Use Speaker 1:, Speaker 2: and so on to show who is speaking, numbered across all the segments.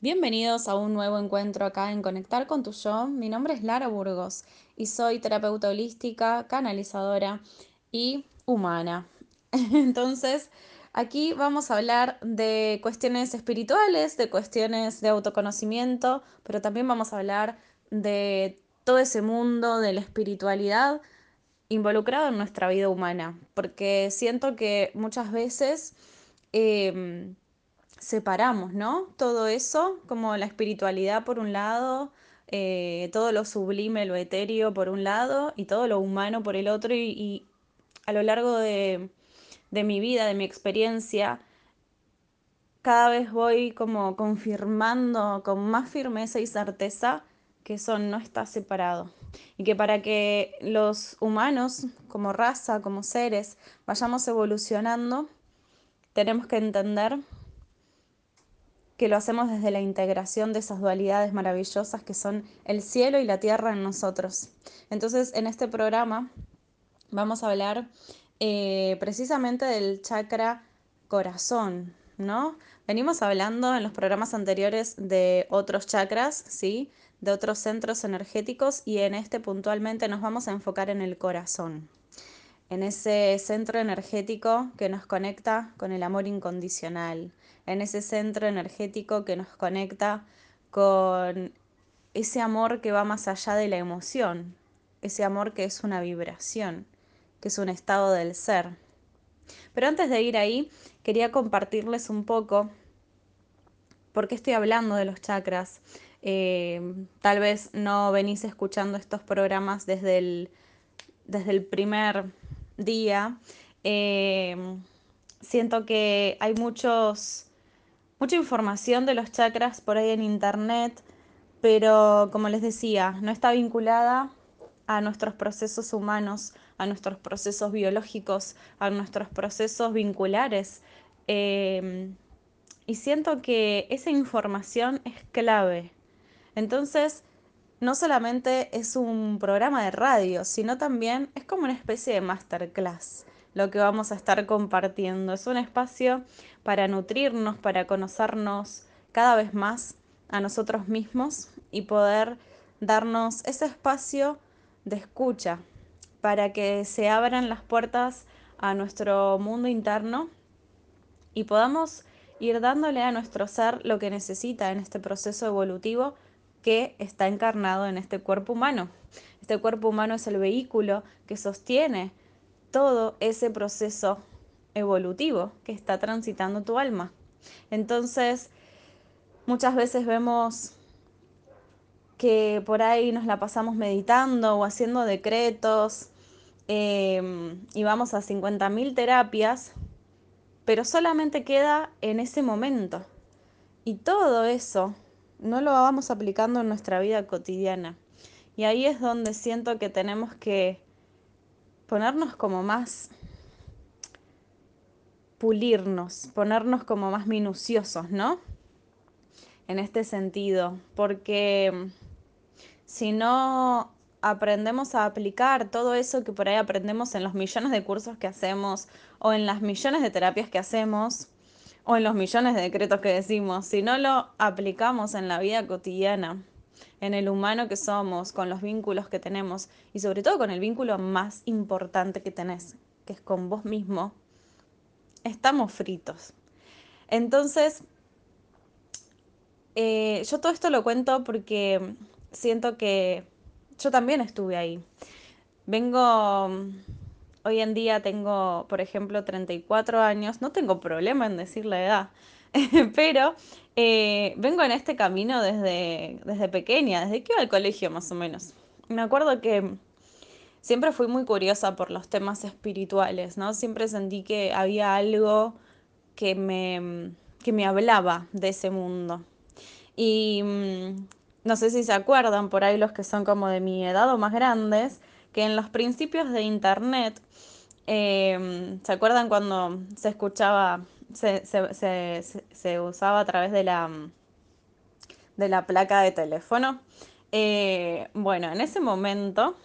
Speaker 1: Bienvenidos a un nuevo encuentro acá en Conectar con tu yo. Mi nombre es Lara Burgos y soy terapeuta holística, canalizadora y humana. Entonces, aquí vamos a hablar de cuestiones espirituales, de cuestiones de autoconocimiento, pero también vamos a hablar de todo ese mundo de la espiritualidad involucrado en nuestra vida humana, porque siento que muchas veces... Em, separamos, ¿no? Todo eso, como la espiritualidad por un lado, eh, todo lo sublime, lo etéreo por un lado y todo lo humano por el otro y, a lo largo de, de mi vida, de mi experiencia, cada vez voy como confirmando con más firmeza y certeza que eso no está separado. Y que para que los humanos, como raza, como seres, vayamos evolucionando, tenemos que entender que lo hacemos desde la integración de esas dualidades maravillosas que son el cielo y la tierra en nosotros. Entonces, en este programa vamos a hablar eh, precisamente del chakra corazón, ¿no? Venimos hablando en los programas anteriores de otros chakras, ¿sí? De otros centros energéticos y en este puntualmente nos vamos a enfocar en el corazón, en ese centro energético que nos conecta con el amor incondicional, en ese centro energético que nos conecta con ese amor que va más allá de la emoción, ese amor que es una vibración, que es un estado del ser. Pero antes de ir ahí, quería compartirles un poco por qué estoy hablando de los chakras. Eh, tal vez no venís escuchando estos programas desde el, desde el primer día. Eh, siento que hay muchos mucha información de los chakras por ahí en internet, pero como les decía, no está vinculada a nuestros procesos humanos, a nuestros procesos biológicos, a nuestros procesos vinculares. Em, y siento que esa información es clave. Entonces, no solamente es un programa de radio, sino también es como una especie de masterclass lo que vamos a estar compartiendo. Es un espacio para nutrirnos, para conocernos cada vez más a nosotros mismos y poder darnos ese espacio de escucha para que se abran las puertas a nuestro mundo interno y podamos ir dándole a nuestro ser lo que necesita en este proceso evolutivo que está encarnado en este cuerpo humano. Este cuerpo humano es el vehículo que sostiene todo ese proceso evolutivo que está transitando tu alma. Entonces, muchas veces vemos que por ahí nos la pasamos meditando o haciendo decretos em, y vamos a 50.000 terapias, pero solamente queda en ese momento. Y todo eso no lo vamos aplicando en nuestra vida cotidiana. Y ahí es donde siento que tenemos que ponernos como más pulirnos, ponernos como más minuciosos, ¿no? En este sentido, porque si no aprendemos a aplicar todo eso que por ahí aprendemos en los millones de cursos que hacemos o en las millones de terapias que hacemos o en los millones de decretos que decimos, si no lo aplicamos en la vida cotidiana, en el humano que somos, con los vínculos que tenemos y sobre todo con el vínculo más importante que tenés, que es con vos mismo, estamos fritos. Entonces, eh, yo todo esto lo cuento porque siento que yo también estuve ahí. Vengo, hoy en día tengo, por ejemplo, 34 años, no tengo problema en decir la edad, pero eh, vengo en este camino desde, desde pequeña, desde que iba al colegio más o menos. Me acuerdo que siempre fui muy curiosa por los temas espirituales, ¿no? Siempre sentí que había algo que me, que me hablaba de ese mundo. Y mm, no sé si se acuerdan por ahí los que son como de mi edad o más grandes, que en los principios de Internet, em, ¿se acuerdan cuando se escuchaba, se, se, usaba a través de la, de la placa de teléfono? Eh, bueno, en ese momento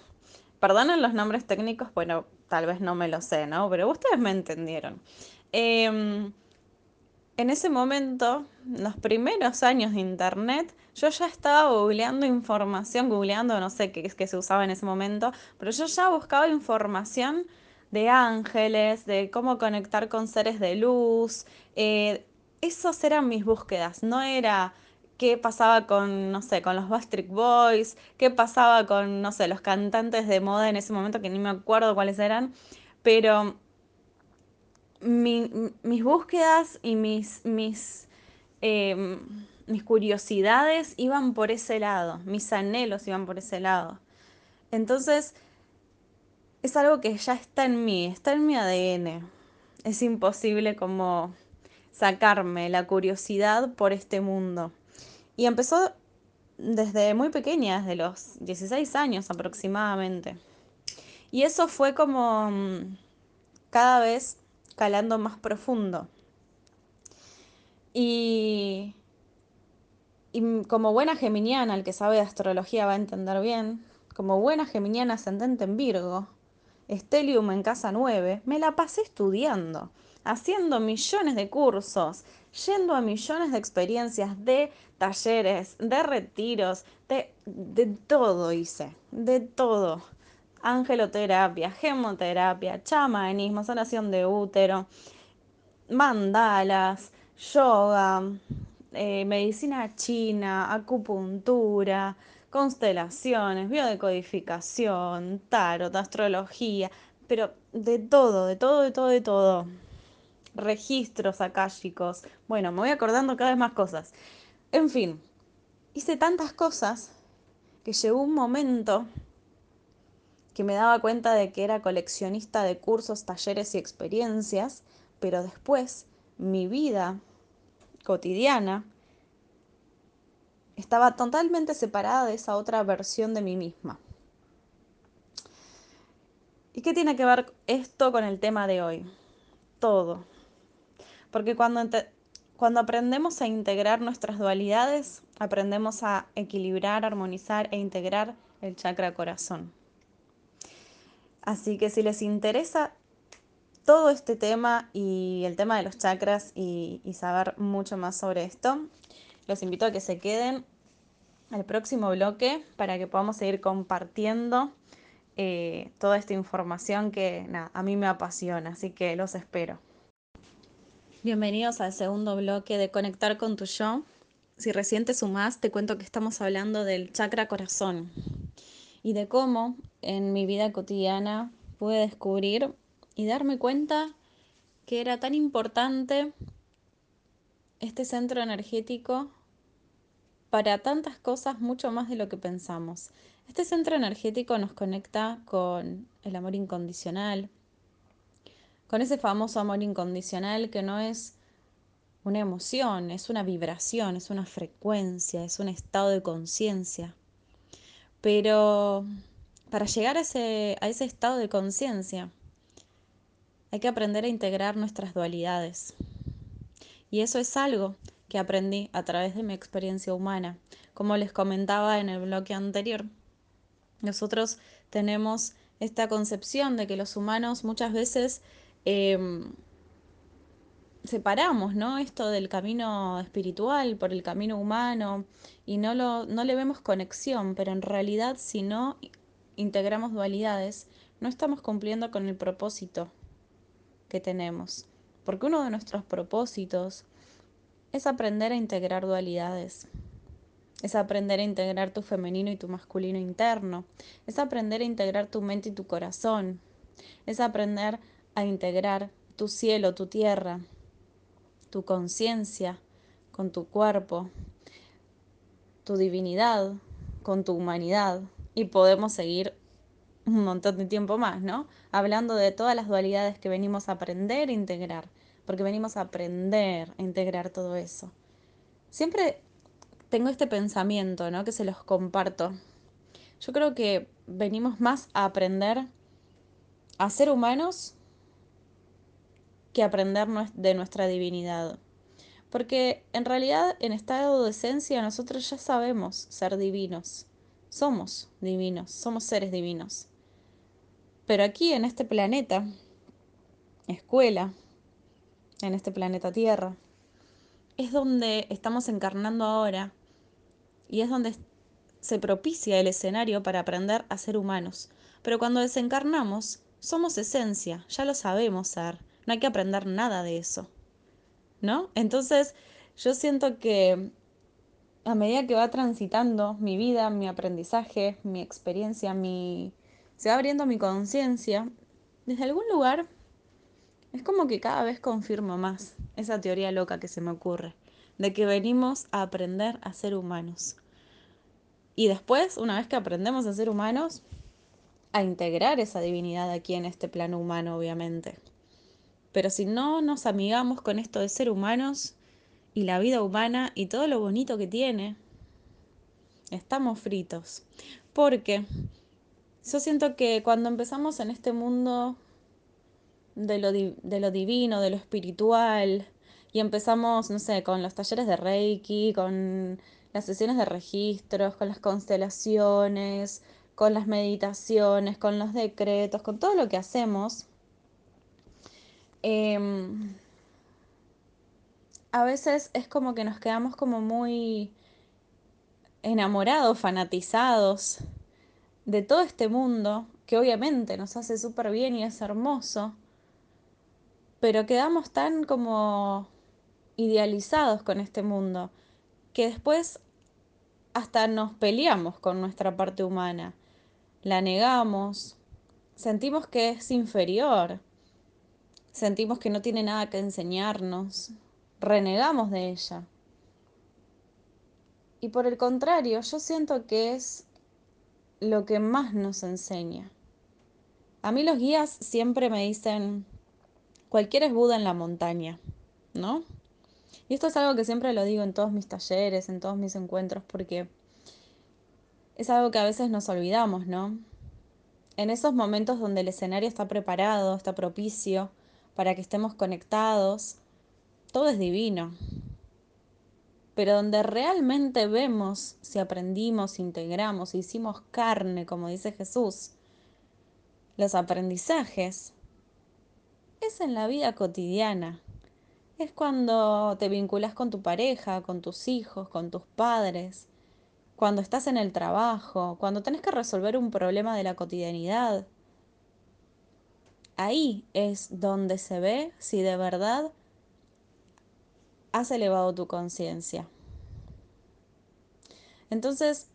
Speaker 1: perdonen los nombres técnicos, bueno, tal vez no me lo sé, ¿no? Pero ustedes me entendieron. Em, en ese momento, los primeros años de internet, yo ya estaba googleando información, googleando, no sé qué es que se usaba en ese momento, pero yo ya buscaba información de ángeles, de cómo conectar con seres de luz. Eh, esos eran mis búsquedas, no era qué pasaba con, no sé, con los Backstreet Boys, qué pasaba con, no sé, los cantantes de moda en ese momento, que ni me acuerdo cuáles eran, pero mi, mis búsquedas y mis, mis, eh, mis curiosidades iban por ese lado, mis anhelos iban por ese lado. Entonces, es algo que ya está en mí, está en mi ADN. Es imposible como sacarme la curiosidad por este mundo. Y empezó desde muy pequeña, desde los 16 años aproximadamente. Y eso fue como mm, cada vez calando más profundo. Y, como buena geminiana, el que sabe de astrología va a entender bien, como buena geminiana ascendente en Virgo, Estelium en casa 9, me la pasé estudiando, haciendo millones de cursos, yendo a millones de experiencias, de talleres, de retiros, de, de todo hice, de todo. Angeloterapia, gemoterapia, chamanismo, sanación de útero, mandalas, yoga, eh, medicina china, acupuntura, constelaciones, biodecodificación, tarot, astrología, pero de todo, de todo, de todo, de todo. Registros akáshicos. Bueno, me voy acordando cada vez más cosas. En fin, hice tantas cosas que llegó un momento que me daba cuenta de que era coleccionista de cursos, talleres y experiencias, pero después mi vida cotidiana estaba totalmente separada de esa otra versión de mí misma. ¿Y qué tiene que ver esto con el tema de hoy? Todo. Porque cuando, cuando aprendemos a integrar nuestras dualidades, aprendemos a equilibrar, armonizar e integrar el chakra corazón. Así que si les interesa todo este tema y el tema de los chakras y, y, saber mucho más sobre esto, los invito a que se queden al próximo bloque para que podamos seguir compartiendo eh, toda esta información que a mí me apasiona, así que los espero. Bienvenidos al segundo bloque de Conectar con tu yo. Si recién te sumás, te cuento que estamos hablando del chakra corazón y de cómo en mi vida cotidiana pude descubrir y darme cuenta que era tan importante este centro energético para tantas cosas mucho más de lo que pensamos. Este centro energético nos conecta con el amor incondicional, con ese famoso amor incondicional que no es una emoción, es una vibración, es una frecuencia, es un estado de conciencia. Pero para llegar a ese, estado de conciencia, hay que aprender a integrar nuestras dualidades. Y eso es algo que aprendí a través de mi experiencia humana. Como les comentaba en el bloque anterior, nosotros tenemos esta concepción de que los humanos muchas veces eh, separamos ¿no? esto del camino espiritual por el camino humano y no, lo, no le vemos conexión, pero en realidad si no integramos dualidades, no estamos cumpliendo con el propósito que tenemos. Porque uno de nuestros propósitos es aprender a integrar dualidades. Es aprender a integrar tu femenino y tu masculino interno. Es aprender a integrar tu mente y tu corazón. Es aprender a integrar tu cielo, tu tierra, tu conciencia con tu cuerpo, tu divinidad con tu humanidad. Y podemos seguir un montón de tiempo más, ¿no? Hablando de todas las dualidades que venimos a aprender e integrar, porque venimos a aprender a integrar todo eso. Siempre tengo este pensamiento, ¿no? Que se los comparto. Yo creo que venimos más a aprender a ser humanos que aprender de nuestra divinidad. Porque en realidad en estado de esencia nosotros ya sabemos ser divinos. Somos divinos, somos seres divinos. Pero aquí en este planeta, escuela, en este planeta Tierra, es donde estamos encarnando ahora y es donde se propicia el escenario para aprender a ser humanos. Pero cuando desencarnamos, somos esencia, ya lo sabemos ser, no hay que aprender nada de eso. ¿No? Entonces, yo siento que a medida que va transitando mi vida, mi aprendizaje, mi experiencia, mi se va abriendo mi conciencia, desde algún lugar es como que cada vez confirmo más esa teoría loca que se me ocurre, de que venimos a aprender a ser humanos. Y después, una vez que aprendemos a ser humanos, a integrar esa divinidad aquí en este plano humano, obviamente. Pero si no nos amigamos con esto de ser humanos y la vida humana y todo lo bonito que tiene, estamos fritos. Porque yo siento que cuando empezamos en este mundo de lo, de lo divino, de lo espiritual, y empezamos, no sé, con los talleres de Reiki, con las sesiones de registros, con las constelaciones, con las meditaciones, con los decretos, con todo lo que hacemos, em, a veces es como que nos quedamos como muy enamorados, fanatizados de todo este mundo, que obviamente nos hace súper bien y es hermoso, pero quedamos tan como idealizados con este mundo que después hasta nos peleamos con nuestra parte humana, la negamos, sentimos que es inferior, sentimos que no tiene nada que enseñarnos, renegamos de ella. Y por el contrario, yo siento que es lo que más nos enseña. A mí los guías siempre me dicen, cualquiera es Buda en la montaña, ¿no? Y esto es algo que siempre lo digo en todos mis talleres, en todos mis encuentros, porque es algo que a veces nos olvidamos, ¿no? En esos momentos donde el escenario está preparado, está propicio para que estemos conectados, todo es divino. Pero donde realmente vemos si aprendimos, integramos, hicimos carne, como dice Jesús, los aprendizajes, es en la vida cotidiana. Es cuando te vinculas con tu pareja, con tus hijos, con tus padres, cuando estás en el trabajo, cuando tenés que resolver un problema de la cotidianidad. Ahí es donde se ve si de verdad has elevado tu conciencia. Entonces,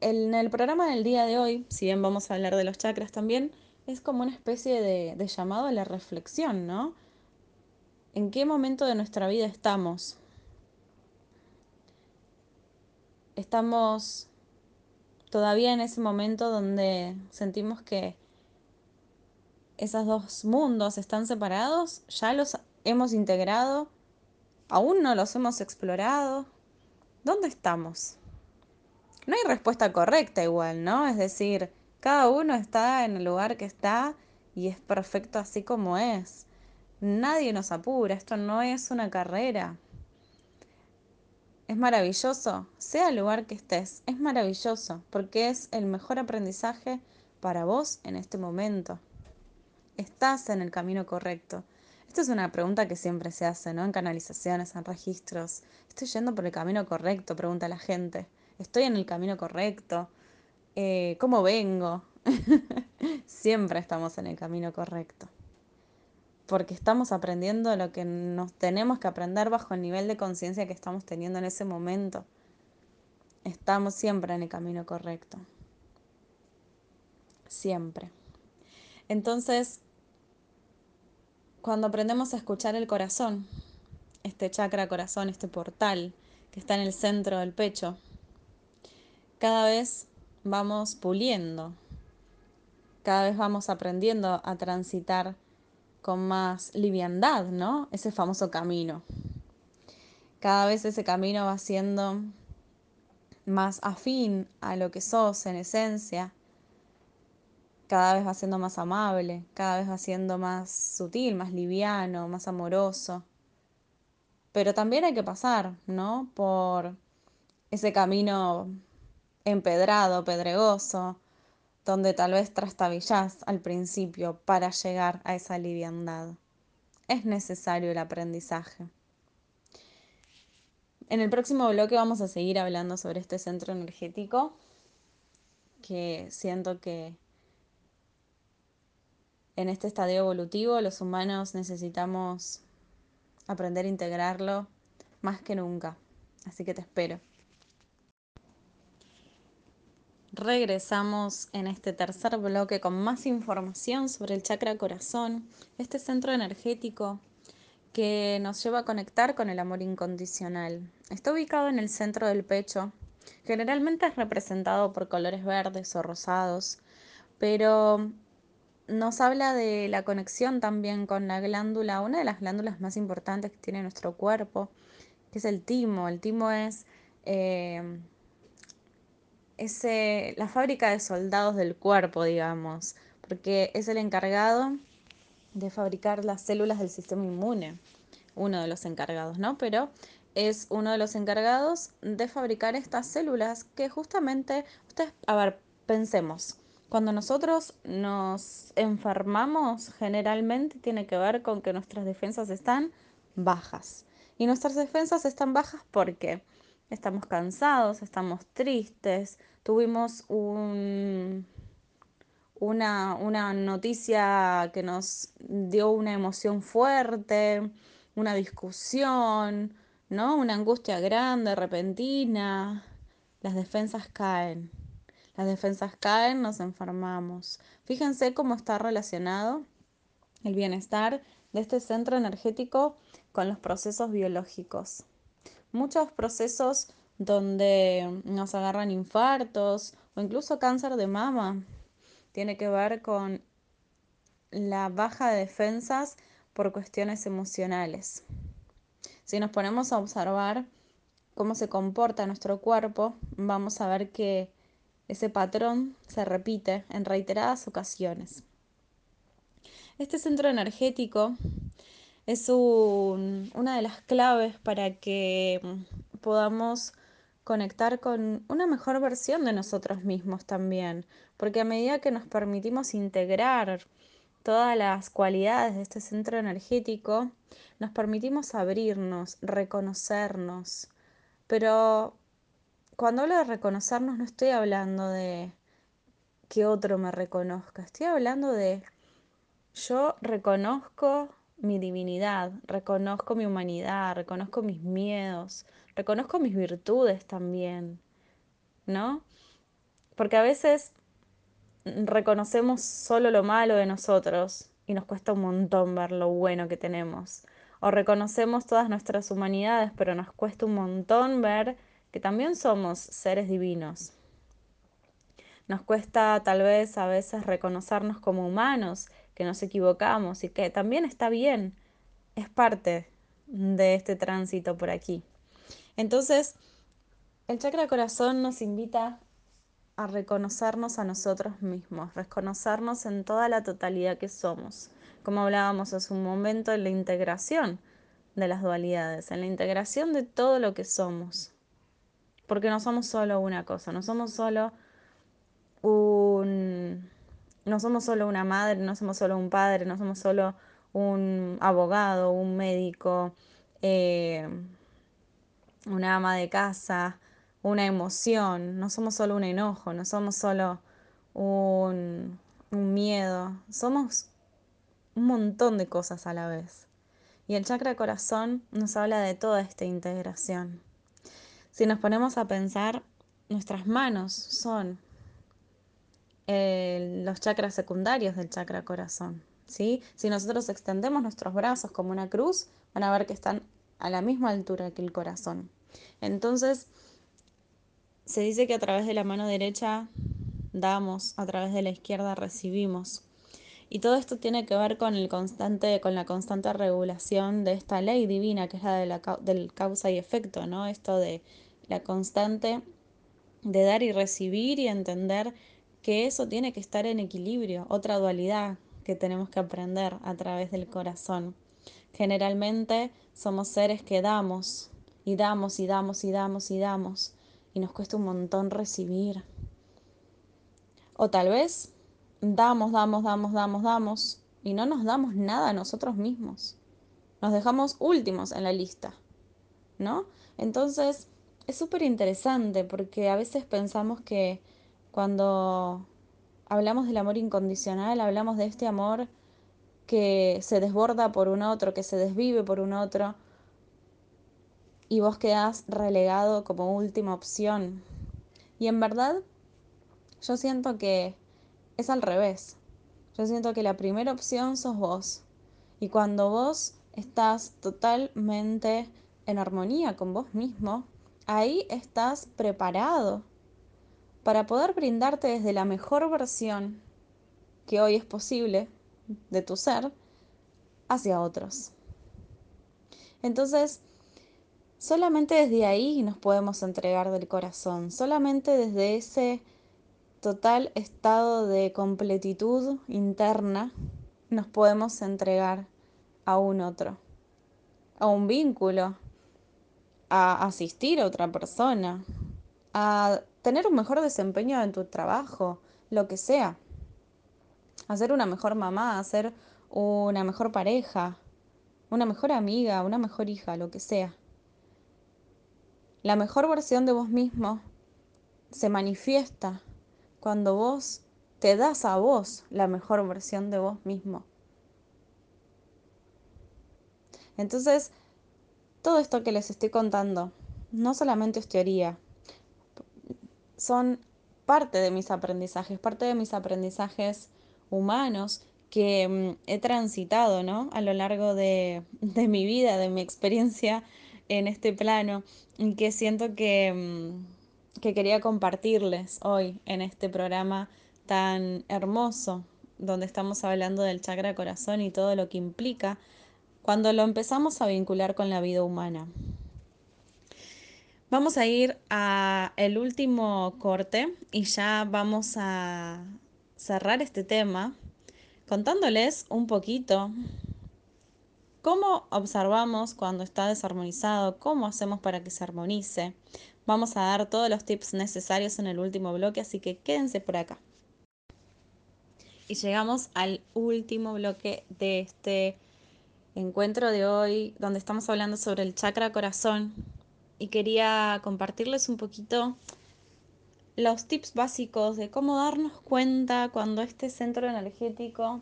Speaker 1: en el programa del día de hoy, si bien vamos a hablar de los chakras también, es como una especie de, de llamado a la reflexión, ¿no? ¿En qué momento de nuestra vida estamos? Estamos todavía en ese momento donde sentimos que esos dos mundos están separados, ya los hemos integrado, aún no los hemos explorado. ¿Dónde estamos? No hay respuesta correcta igual, ¿no? Es decir, cada uno está en el lugar que está y es perfecto así como es. Nadie nos apura, esto no es una carrera. Es maravilloso, sea el lugar que estés, es maravilloso, porque es el mejor aprendizaje para vos en este momento. Estás en el camino correcto. Esta es una pregunta que siempre se hace, ¿no? En canalizaciones, en registros. ¿Estoy yendo por el camino correcto? Pregunta la gente. ¿Estoy en el camino correcto? Eh, ¿Cómo vengo? siempre estamos en el camino correcto porque estamos aprendiendo lo que nos tenemos que aprender bajo el nivel de conciencia que estamos teniendo en ese momento. Estamos siempre en el camino correcto. Siempre. Entonces, cuando aprendemos a escuchar el corazón, este chakra corazón, este portal que está en el centro del pecho, cada vez vamos puliendo, cada vez vamos aprendiendo a transitar con más liviandad, ¿no? Ese famoso camino. Cada vez ese camino va siendo más afín a lo que sos en esencia. Cada vez va siendo más amable, cada vez va siendo más sutil, más liviano, más amoroso. Pero también hay que pasar, ¿no? Por ese camino empedrado, pedregoso, donde tal vez trastabillás al principio para llegar a esa liviandad. Es necesario el aprendizaje. En el próximo bloque vamos a seguir hablando sobre este centro energético que siento que en este estadio evolutivo los humanos necesitamos aprender a integrarlo más que nunca. Así que te espero. Regresamos en este tercer bloque con más información sobre el chakra corazón, este centro energético que nos lleva a conectar con el amor incondicional. Está ubicado en el centro del pecho. Generalmente es representado por colores verdes o rosados, pero nos habla de la conexión también con la glándula, una de las glándulas más importantes que tiene nuestro cuerpo, que es el timo. El timo es, eh, la fábrica de soldados del cuerpo, digamos, porque es el encargado de fabricar las células del sistema inmune, uno de los encargados, ¿no? Pero es uno de los encargados de fabricar estas células que justamente, ustedes, a ver, pensemos, cuando nosotros nos enfermamos, generalmente tiene que ver con que nuestras defensas están bajas. Y nuestras defensas están bajas porque estamos cansados, estamos tristes, tuvimos un, una, una noticia que nos dio una emoción fuerte, una discusión, ¿no? Una angustia grande, repentina. Las defensas caen. Las defensas caen, nos enfermamos. Fíjense cómo está relacionado el bienestar de este centro energético con los procesos biológicos. Muchos procesos donde nos agarran infartos o incluso cáncer de mama tiene que ver con la baja de defensas por cuestiones emocionales. Si nos ponemos a observar cómo se comporta nuestro cuerpo, vamos a ver que ese patrón se repite en reiteradas ocasiones. Este centro energético es una de las claves para que podamos conectar con una mejor versión de nosotros mismos también, porque a medida que nos permitimos integrar todas las cualidades de este centro energético, nos permitimos abrirnos, reconocernos, pero cuando hablo de reconocernos no estoy hablando de que otro me reconozca, estoy hablando de yo reconozco mi divinidad, reconozco mi humanidad, reconozco mis miedos, reconozco mis virtudes también, ¿no? Porque a veces reconocemos solo lo malo de nosotros y nos cuesta un montón ver lo bueno que tenemos. O reconocemos todas nuestras humanidades, pero nos cuesta un montón ver que también somos seres divinos. Nos cuesta tal vez a veces reconocernos como humanos, que nos equivocamos y que también está bien, es parte de este tránsito por aquí. Entonces, el chakra corazón nos invita a reconocernos a nosotros mismos, reconocernos en toda la totalidad que somos, como hablábamos hace un momento en la integración de las dualidades, en la integración de todo lo que somos porque no somos solo una cosa, no somos solo un... No somos solo una madre, no somos solo un padre, no somos solo un abogado, un médico, eh, una ama de casa, una emoción, no somos solo un enojo, no somos solo un, un miedo, somos un montón de cosas a la vez. Y el chakra corazón nos habla de toda esta integración. Si nos ponemos a pensar, nuestras manos son eh, los chakras secundarios del chakra corazón. ¿sí? Si nosotros extendemos nuestros brazos como una cruz, van a ver que están a la misma altura que el corazón. Entonces, se dice que a través de la mano derecha damos, a través de la izquierda recibimos. Y todo esto tiene que ver con, el constante, con la constante regulación de esta ley divina, que es la, de la del causa y efecto, ¿no? Esto de la constante de dar y recibir y entender que eso tiene que estar en equilibrio, otra dualidad que tenemos que aprender a través del corazón. Generalmente somos seres que damos y damos y damos y damos y damos y nos cuesta un montón recibir. O tal vez damos, damos, damos, damos, damos y no nos damos nada a nosotros mismos. Nos dejamos últimos en la lista. ¿no? Entonces, es súper interesante porque a veces pensamos que cuando hablamos del amor incondicional, hablamos de este amor que se desborda por un otro, que se desvive por un otro, y vos quedás relegado como última opción. Y en verdad, yo siento que es al revés. Yo siento que la primera opción sos vos. Y cuando vos estás totalmente en armonía con vos mismo, ahí estás preparado para poder brindarte desde la mejor versión que hoy es posible de tu ser hacia otros. Entonces, solamente desde ahí nos podemos entregar del corazón, solamente desde ese total estado de completitud interna nos podemos entregar a un otro, a un vínculo, a asistir a otra persona, a tener un mejor desempeño en tu trabajo, lo que sea. A ser una mejor mamá, a ser una mejor pareja, una mejor amiga, una mejor hija, lo que sea. La mejor versión de vos mismo se manifiesta cuando vos te das a vos la mejor versión de vos mismo. Entonces, todo esto que les estoy contando no solamente es teoría, son parte de mis aprendizajes, parte de mis aprendizajes humanos que mm, he transitado ¿no? a lo largo de, de, mi vida, de mi experiencia en este plano, y que siento que, mm, que quería compartirles hoy en este programa tan hermoso, donde estamos hablando del chakra corazón y todo lo que implica cuando lo empezamos a vincular con la vida humana. Vamos a ir a el último corte y ya vamos a cerrar este tema contándoles un poquito cómo observamos cuando está desarmonizado, cómo hacemos para que se armonice. Vamos a dar todos los tips necesarios en el último bloque, así que quédense por acá. Y llegamos al último bloque de este encuentro de hoy, donde estamos hablando sobre el chakra corazón. Y quería compartirles un poquito los tips básicos de cómo darnos cuenta cuando este centro energético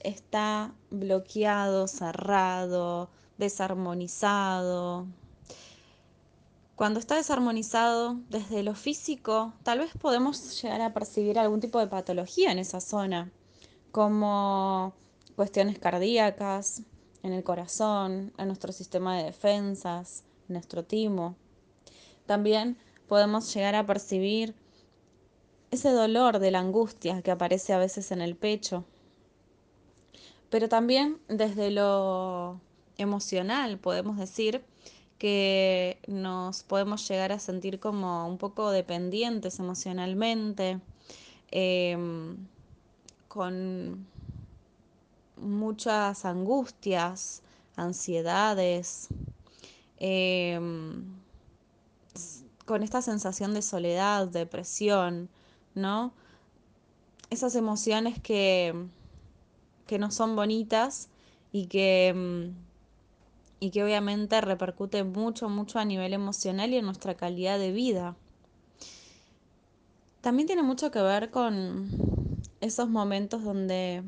Speaker 1: está bloqueado, cerrado, desarmonizado. Cuando está desarmonizado desde lo físico, tal vez podemos llegar a percibir algún tipo de patología en esa zona, como cuestiones cardíacas, en el corazón, en nuestro sistema de defensas, en nuestro timo. También podemos llegar a percibir ese dolor de la angustia que aparece a veces en el pecho. Pero también desde lo emocional podemos decir que nos podemos llegar a sentir como un poco dependientes emocionalmente, em, con muchas angustias, ansiedades, em, con esta sensación de soledad, depresión, ¿no? Esas emociones que, que no son bonitas y que, em, y que obviamente repercuten mucho, mucho a nivel emocional y en nuestra calidad de vida. También tiene mucho que ver con esos momentos donde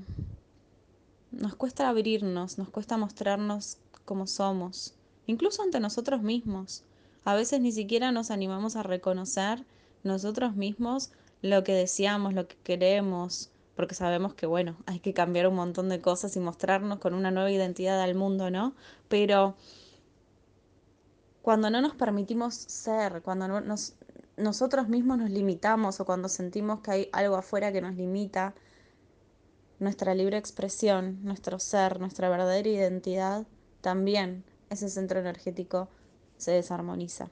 Speaker 1: nos cuesta abrirnos, nos cuesta mostrarnos como somos, incluso ante nosotros mismos. A veces ni siquiera nos animamos a reconocer nosotros mismos lo que deseamos, lo que queremos, porque sabemos que, bueno, hay que cambiar un montón de cosas y mostrarnos con una nueva identidad al mundo, ¿no? Pero cuando no nos permitimos ser, cuando nos, nosotros mismos nos limitamos o cuando sentimos que hay algo afuera que nos limita, nuestra libre expresión, nuestro ser, nuestra verdadera identidad, también ese centro energético se desarmoniza.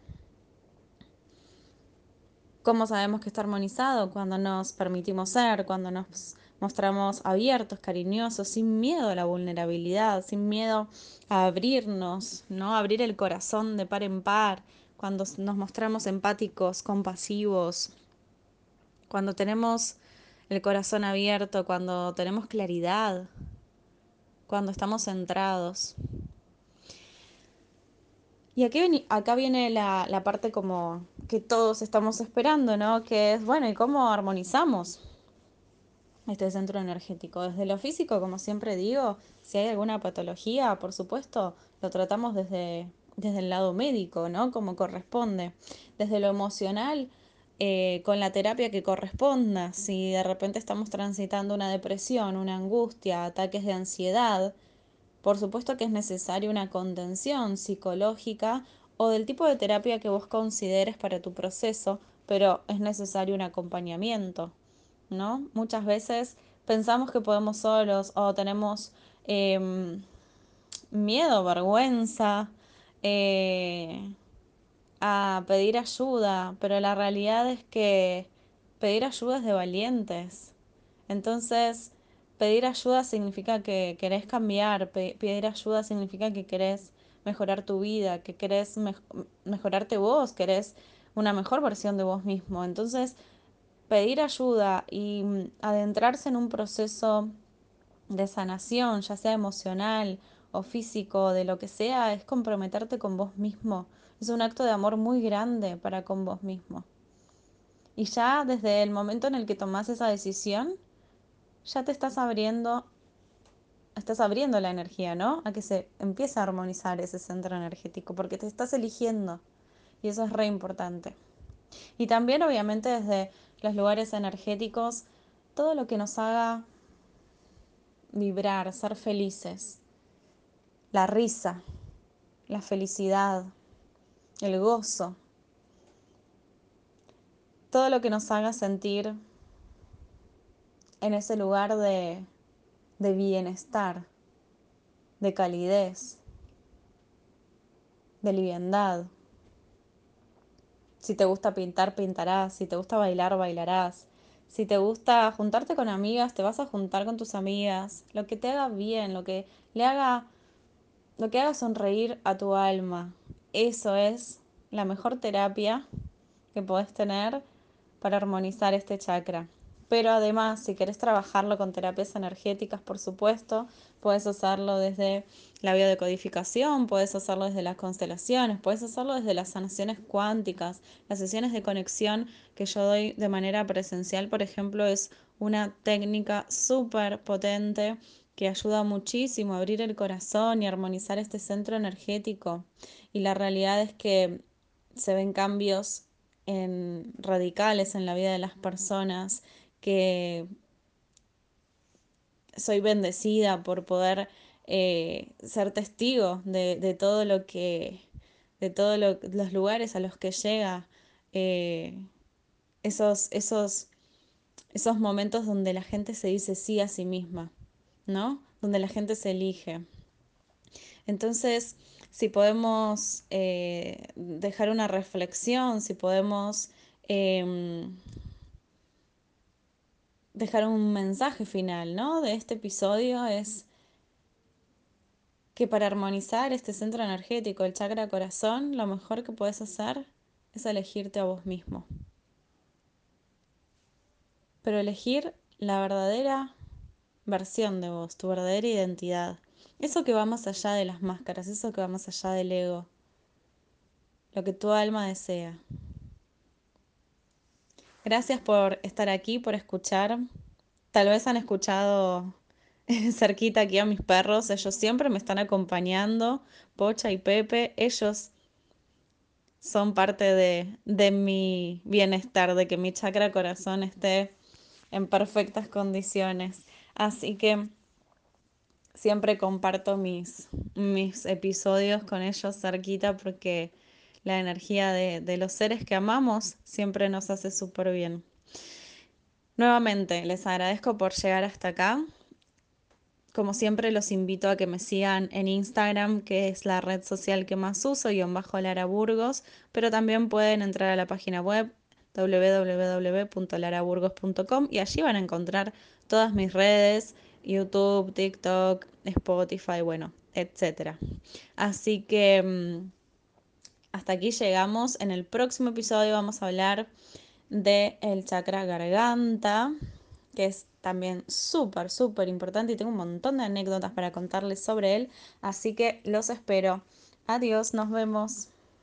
Speaker 1: ¿Cómo sabemos que está armonizado? Cuando nos permitimos ser, cuando nos mostramos abiertos, cariñosos, sin miedo a la vulnerabilidad, sin miedo a abrirnos, ¿no? Abrir el corazón de par en par, cuando nos mostramos empáticos, compasivos, cuando tenemos el corazón abierto, cuando tenemos claridad, cuando estamos centrados. Y aquí, acá viene la, la parte como que todos estamos esperando, ¿no? Que es, bueno, ¿y cómo armonizamos? este centro energético. Desde lo físico, como siempre digo, si hay alguna patología, por supuesto, lo tratamos desde, desde el lado médico, ¿no? Como corresponde. Desde lo emocional, eh, con la terapia que corresponda. Si de repente estamos transitando una depresión, una angustia, ataques de ansiedad, por supuesto que es necesaria una contención psicológica o del tipo de terapia que vos consideres para tu proceso, pero es necesario un acompañamiento. ¿no? Muchas veces pensamos que podemos solos o tenemos em, miedo, vergüenza eh, a pedir ayuda, pero la realidad es que pedir ayuda es de valientes. Entonces, pedir ayuda significa que querés cambiar, pedir ayuda significa que querés mejorar tu vida, que querés mejorarte vos, querés una mejor versión de vos mismo. Entonces, pedir ayuda y mm, adentrarse en un proceso de sanación, ya sea emocional o físico, de lo que sea, es comprometerte con vos mismo. Es un acto de amor muy grande para con vos mismo. Y ya desde el momento en el que tomás esa decisión, ya te estás abriendo, estás abriendo la energía, ¿no? A que se empiece a armonizar ese centro energético, porque te estás eligiendo. Y eso es re importante. Y también obviamente desde los lugares energéticos, todo lo que nos haga vibrar, ser felices, la risa, la felicidad, el gozo, todo lo que nos haga sentir en ese lugar de, de bienestar, de calidez, de liviandad. Si te gusta pintar, pintarás. Si te gusta bailar, bailarás. Si te gusta juntarte con amigas, te vas a juntar con tus amigas. Lo que te haga bien, lo que le haga, lo que haga sonreír a tu alma. Eso es la mejor terapia que podés tener para armonizar este chakra. Pero además, si querés trabajarlo con terapias energéticas, por supuesto, puedes hacerlo desde la biodecodificación, puedes hacerlo desde las constelaciones, puedes hacerlo desde las sanaciones cuánticas, las sesiones de conexión que yo doy de manera presencial, por ejemplo, es una técnica súper potente que ayuda muchísimo a abrir el corazón y armonizar este centro energético. Y la realidad es que se ven cambios en, radicales en la vida de las personas, que soy bendecida por poder eh, ser testigo de, todo lo que, de todos los lugares a los que llega, eh, esos, esos, esos momentos donde la gente se dice sí a sí misma, ¿no? Donde la gente se elige. Entonces, si podemos eh, dejar una reflexión, si podemos em, dejar un mensaje final, ¿no? De este episodio es que para armonizar este centro energético, el chakra corazón, lo mejor que puedes hacer es elegirte a vos mismo. Pero elegir la verdadera versión de vos, tu verdadera identidad. Eso que va más allá de las máscaras, eso que va más allá del ego. Lo que tu alma desea. Gracias por estar aquí, por escuchar. Tal vez han escuchado cerquita aquí a mis perros, ellos siempre me están acompañando, Pocha y Pepe, ellos son parte de, mi bienestar, de que mi chakra corazón esté en perfectas condiciones. Así que siempre comparto mis, mis episodios con ellos cerquita porque la energía de, los seres que amamos siempre nos hace súper bien. Nuevamente, les agradezco por llegar hasta acá. Como siempre, los invito a que me sigan en Instagram, que es la red social que más uso, guion bajo Lara Burgos, pero también pueden entrar a la página web www.laraburgos.com y allí van a encontrar todas mis redes, YouTube, TikTok, Spotify, bueno, etc. Así que mm, hasta aquí llegamos. En el próximo episodio vamos a hablar del el chakra garganta, que es también súper, súper importante y tengo un montón de anécdotas para contarles sobre él, así que los espero Adiós, nos vemos.